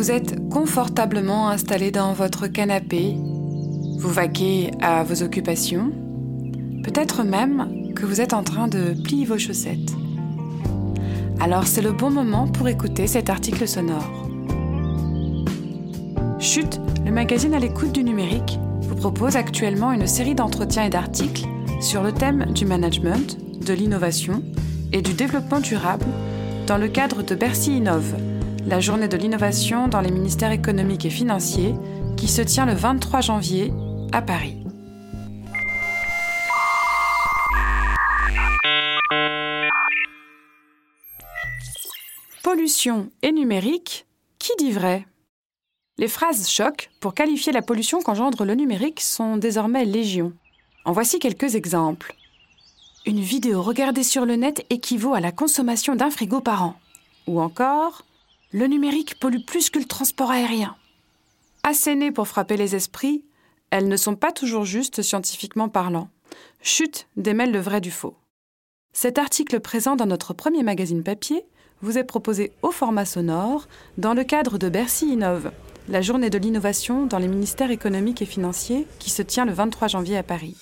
Vous êtes confortablement installé dans votre canapé, vous vaquez à vos occupations, peut-être même que vous êtes en train de plier vos chaussettes. Alors c'est le bon moment pour écouter cet article sonore. Chute, le magazine à l'écoute du numérique, vous propose actuellement une série d'entretiens et d'articles sur le thème du management, de l'innovation et du développement durable dans le cadre de Bercy Innove, la journée de l'innovation dans les ministères économiques et financiers qui se tient le 23 janvier à Paris. Pollution et numérique, qui dit vrai? Les phrases choc pour qualifier la pollution qu'engendre le numérique sont désormais légion. En voici quelques exemples. Une vidéo regardée sur le net équivaut à la consommation d'un frigo par an. Ou encore, le numérique pollue plus que le transport aérien. Assénées pour frapper les esprits, elles ne sont pas toujours justes scientifiquement parlant. Chute démêle le vrai du faux. Cet article présent dans notre premier magazine papier vous est proposé au format sonore dans le cadre de Bercy Innove, la journée de l'innovation dans les ministères économiques et financiers qui se tient le 23 janvier à Paris.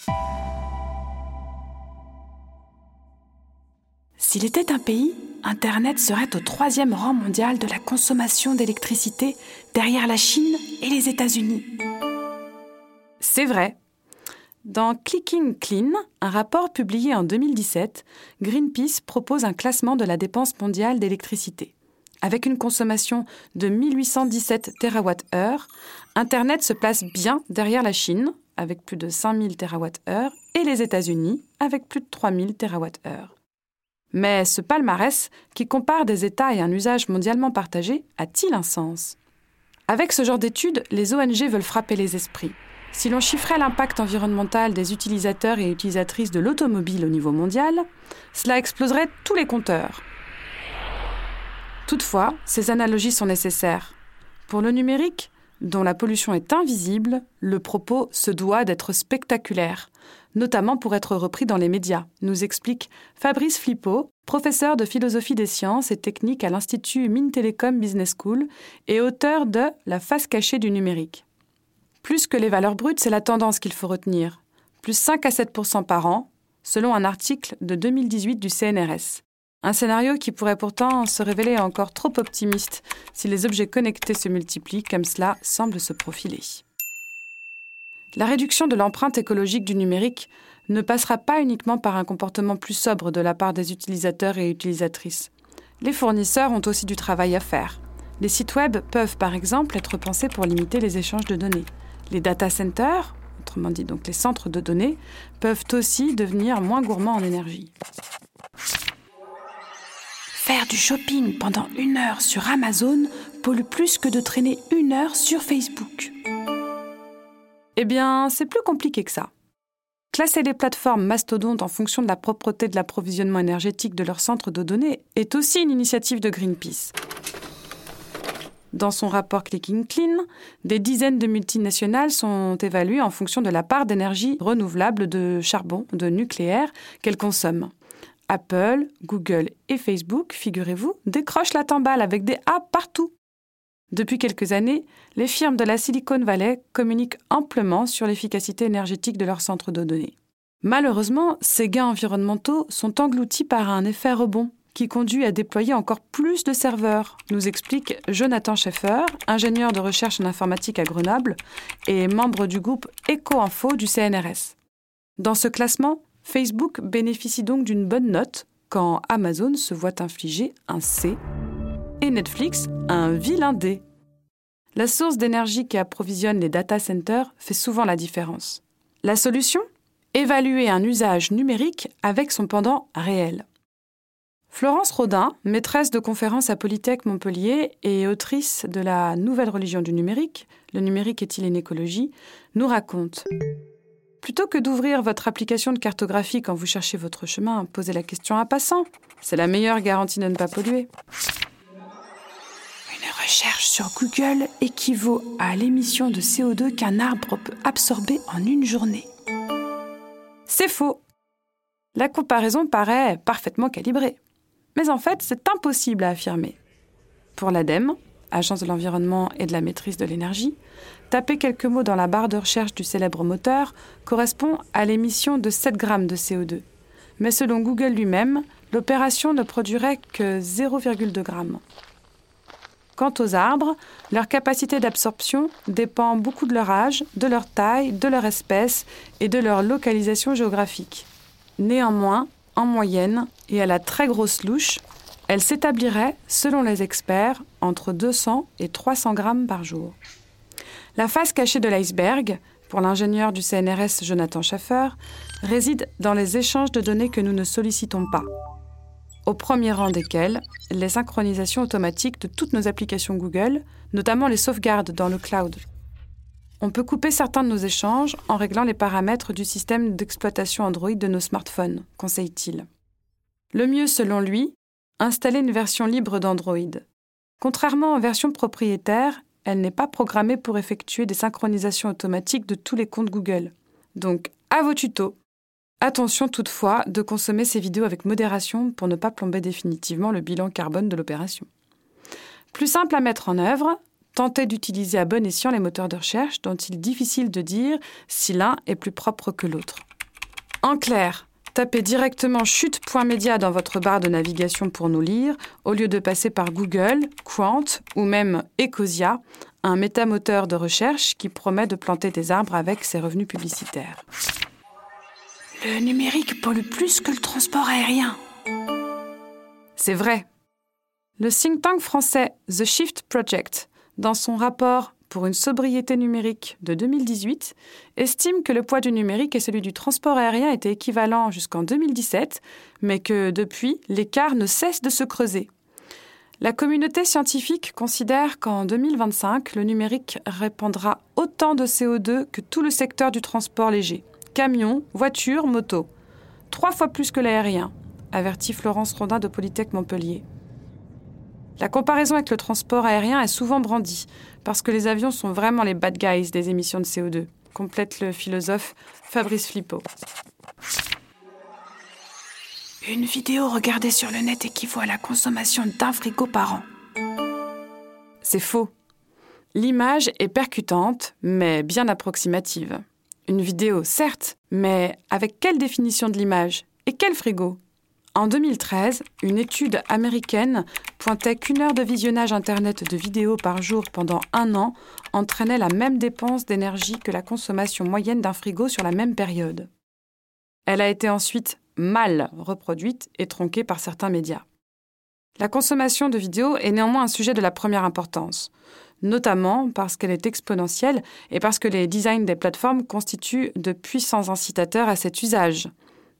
S'il était un pays, Internet serait au troisième rang mondial de la consommation d'électricité derrière la Chine et les États-Unis. C'est vrai. Dans Clicking Clean, un rapport publié en 2017, Greenpeace propose un classement de la dépense mondiale d'électricité. Avec une consommation de 1817 TWh, Internet se place bien derrière la Chine, avec plus de 5000 TWh, et les États-Unis, avec plus de 3000 TWh. Mais ce palmarès, qui compare des États et un usage mondialement partagé, a-t-il un sens? Avec ce genre d'études, les ONG veulent frapper les esprits. Si l'on chiffrait l'impact environnemental des utilisateurs et utilisatrices de l'automobile au niveau mondial, cela exploserait tous les compteurs. Toutefois, ces analogies sont nécessaires. Pour le numérique, dont la pollution est invisible, le propos se doit d'être spectaculaire, notamment pour être repris dans les médias, nous explique Fabrice Flippo, professeur de philosophie des sciences et techniques à l'Institut Mines Telecom Business School et auteur de La face cachée du numérique. Plus que les valeurs brutes, c'est la tendance qu'il faut retenir. Plus 5 à 7% par an, selon un article de 2018 du CNRS. Un scénario qui pourrait pourtant se révéler encore trop optimiste si les objets connectés se multiplient comme cela semble se profiler. La réduction de l'empreinte écologique du numérique ne passera pas uniquement par un comportement plus sobre de la part des utilisateurs et utilisatrices. Les fournisseurs ont aussi du travail à faire. Les sites web peuvent par exemple être pensés pour limiter les échanges de données. Les data centers, autrement dit donc les centres de données, peuvent aussi devenir moins gourmands en énergie. Faire du shopping pendant une heure sur Amazon pollue plus que de traîner une heure sur Facebook. Eh bien, c'est plus compliqué que ça. Classer les plateformes mastodontes en fonction de la propreté de l'approvisionnement énergétique de leur centre de données est aussi une initiative de Greenpeace. Dans son rapport Clicking Clean, des dizaines de multinationales sont évaluées en fonction de la part d'énergie renouvelable de charbon, de nucléaire qu'elles consomment. Apple, Google et Facebook, figurez-vous, décrochent la tamballe avec des A partout. Depuis quelques années, les firmes de la Silicon Valley communiquent amplement sur l'efficacité énergétique de leurs centres de données. Malheureusement, ces gains environnementaux sont engloutis par un effet rebond qui conduit à déployer encore plus de serveurs, nous explique Jonathan Schaeffer, ingénieur de recherche en informatique à Grenoble et membre du groupe EcoInfo du CNRS. Dans ce classement, Facebook bénéficie donc d'une bonne note quand Amazon se voit infliger un C et Netflix un vilain D. La source d'énergie qui approvisionne les data centers fait souvent la différence. La solution? Évaluer un usage numérique avec son pendant réel. Florence Rodin, maîtresse de conférences à Polytech Montpellier et autrice de la Nouvelle religion du numérique, Le numérique est-il une écologie, nous raconte Plutôt que d'ouvrir votre application de cartographie quand vous cherchez votre chemin, posez la question à passant. C'est la meilleure garantie de ne pas polluer. Recherche sur Google équivaut à l'émission de CO2 qu'un arbre peut absorber en une journée. C'est faux. La comparaison paraît parfaitement calibrée. Mais en fait, c'est impossible à affirmer. Pour l'ADEME, Agence de l'environnement et de la maîtrise de l'énergie, taper quelques mots dans la barre de recherche du célèbre moteur correspond à l'émission de 7 grammes de CO2. Mais selon Google lui-même, l'opération ne produirait que 0,2 grammes. Quant aux arbres, leur capacité d'absorption dépend beaucoup de leur âge, de leur taille, de leur espèce et de leur localisation géographique. Néanmoins, en moyenne, et à la très grosse louche, elle s'établirait, selon les experts, entre 200 et 300 grammes par jour. La face cachée de l'iceberg, pour l'ingénieur du CNRS Jonathan Schaffer, réside dans les échanges de données que nous ne sollicitons pas. Au premier rang desquels, les synchronisations automatiques de toutes nos applications Google, notamment les sauvegardes dans le cloud. On peut couper certains de nos échanges en réglant les paramètres du système d'exploitation Android de nos smartphones, conseille-t-il. Le mieux, selon lui, installer une version libre d'Android. Contrairement aux versions propriétaires, elle n'est pas programmée pour effectuer des synchronisations automatiques de tous les comptes Google. Donc, à vos tutos. Attention toutefois de consommer ces vidéos avec modération pour ne pas plomber définitivement le bilan carbone de l'opération. Plus simple à mettre en œuvre, tentez d'utiliser à bon escient les moteurs de recherche dont il est difficile de dire si l'un est plus propre que l'autre. En clair, tapez directement chute.media dans votre barre de navigation pour nous lire, au lieu de passer par Google, Quant ou même Ecosia, un métamoteur de recherche qui promet de planter des arbres avec ses revenus publicitaires. Le numérique pollue plus que le transport aérien. C'est vrai. Le think tank français The Shift Project, dans son rapport pour une sobriété numérique de 2018 estime que le poids du numérique et celui du transport aérien étaient équivalents jusqu'en 2017, mais que depuis, l'écart ne cesse de se creuser. La communauté scientifique considère qu'en 2025, le numérique répandra autant de CO2 que tout le secteur du transport léger camions, voitures, motos. Trois fois plus que l'aérien, avertit Florence Rondin de Polytech Montpellier. La comparaison avec le transport aérien est souvent brandie, parce que les avions sont vraiment les bad guys des émissions de CO2, complète le philosophe Fabrice Flippo. Une vidéo regardée sur le net équivaut à la consommation d'un frigo par an. C'est faux. L'image est percutante, mais bien approximative. Une vidéo, certes, mais avec quelle définition de l'image Et quel frigo? En 2013, une étude américaine pointait qu'une heure de visionnage Internet de vidéos par jour pendant un an entraînait la même dépense d'énergie que la consommation moyenne d'un frigo sur la même période. Elle a été ensuite mal reproduite et tronquée par certains médias. La consommation de vidéos est néanmoins un sujet de la première importance, notamment parce qu'elle est exponentielle et parce que les designs des plateformes constituent de puissants incitateurs à cet usage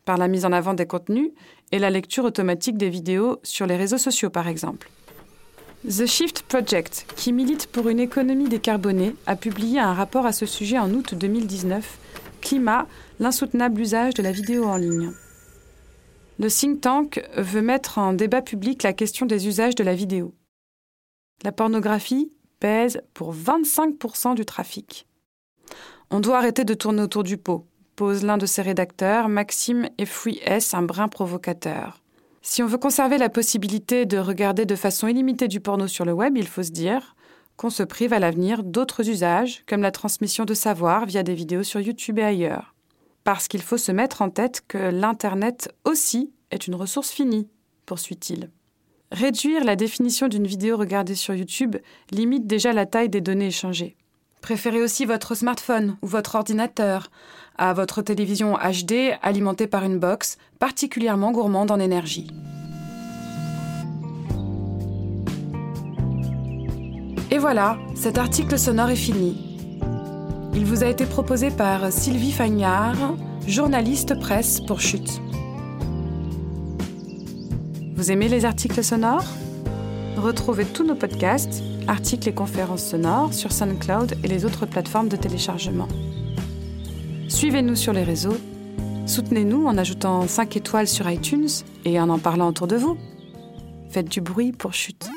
par la mise en avant des contenus et la lecture automatique des vidéos sur les réseaux sociaux par exemple. The Shift Project, qui milite pour une économie décarbonée, a publié un rapport à ce sujet en août 2019, Climat, l'insoutenable usage de la vidéo en ligne. Le think tank veut mettre en débat public la question des usages de la vidéo. La pornographie pèse pour 25% du trafic. On doit arrêter de tourner autour du pot, pose l'un de ses rédacteurs, Maxime Free S, un brin provocateur. Si on veut conserver la possibilité de regarder de façon illimitée du porno sur le web, il faut se dire qu'on se prive à l'avenir d'autres usages, comme la transmission de savoir via des vidéos sur YouTube et ailleurs. Parce qu'il faut se mettre en tête que l'Internet aussi est une ressource finie, poursuit-il. Réduire la définition d'une vidéo regardée sur YouTube limite déjà la taille des données échangées. Préférez aussi votre smartphone ou votre ordinateur à votre télévision HD alimentée par une box particulièrement gourmande en énergie. Et voilà, cet article sonore est fini. Il vous a été proposé par Sylvie Fagnard, journaliste presse pour Chute. Vous aimez les articles sonores? Retrouvez tous nos podcasts, articles et conférences sonores sur SoundCloud et les autres plateformes de téléchargement. Suivez-nous sur les réseaux, soutenez-nous en ajoutant 5 étoiles sur iTunes et en en parlant autour de vous. Faites du bruit pour chute.